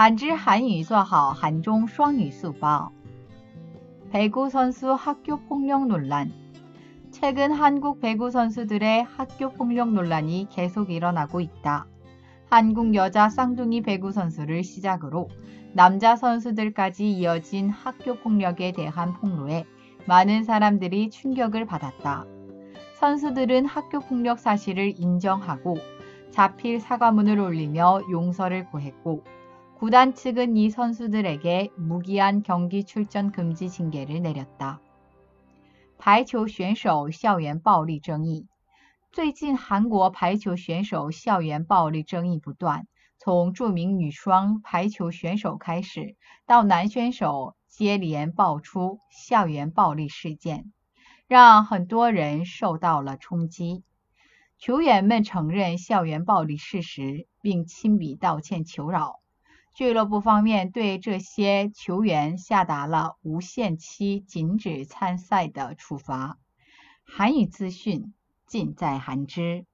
한지 한유 좌하 한종 수학유 수보 배구 선수 학교 폭력 논란 최근 한국 배구 선수들의 학교 폭력 논란이 계속 일어나고 있다. 한국 여자 쌍둥이 배구 선수를 시작으로 남자 선수들까지 이어진 학교 폭력에 대한 폭로에 많은 사람들이 충격을 받았다. 선수들은 학교 폭력 사실을 인정하고 자필 사과문을 올리며 용서를 구했고 구단 측은 이 선수들에게 무기한 경기 출전 금지 징계를 내렸다. 排球选手校园暴力争议不断。从着名女双排球选手开始，到男选手接连爆出校园暴力事件，让很多人受到了冲击。球员们承认校园暴力事实，并亲笔道歉求饶。 俱乐部方面对这些球员下达了无限期禁止参赛的处罚。韩语资讯尽在韩知。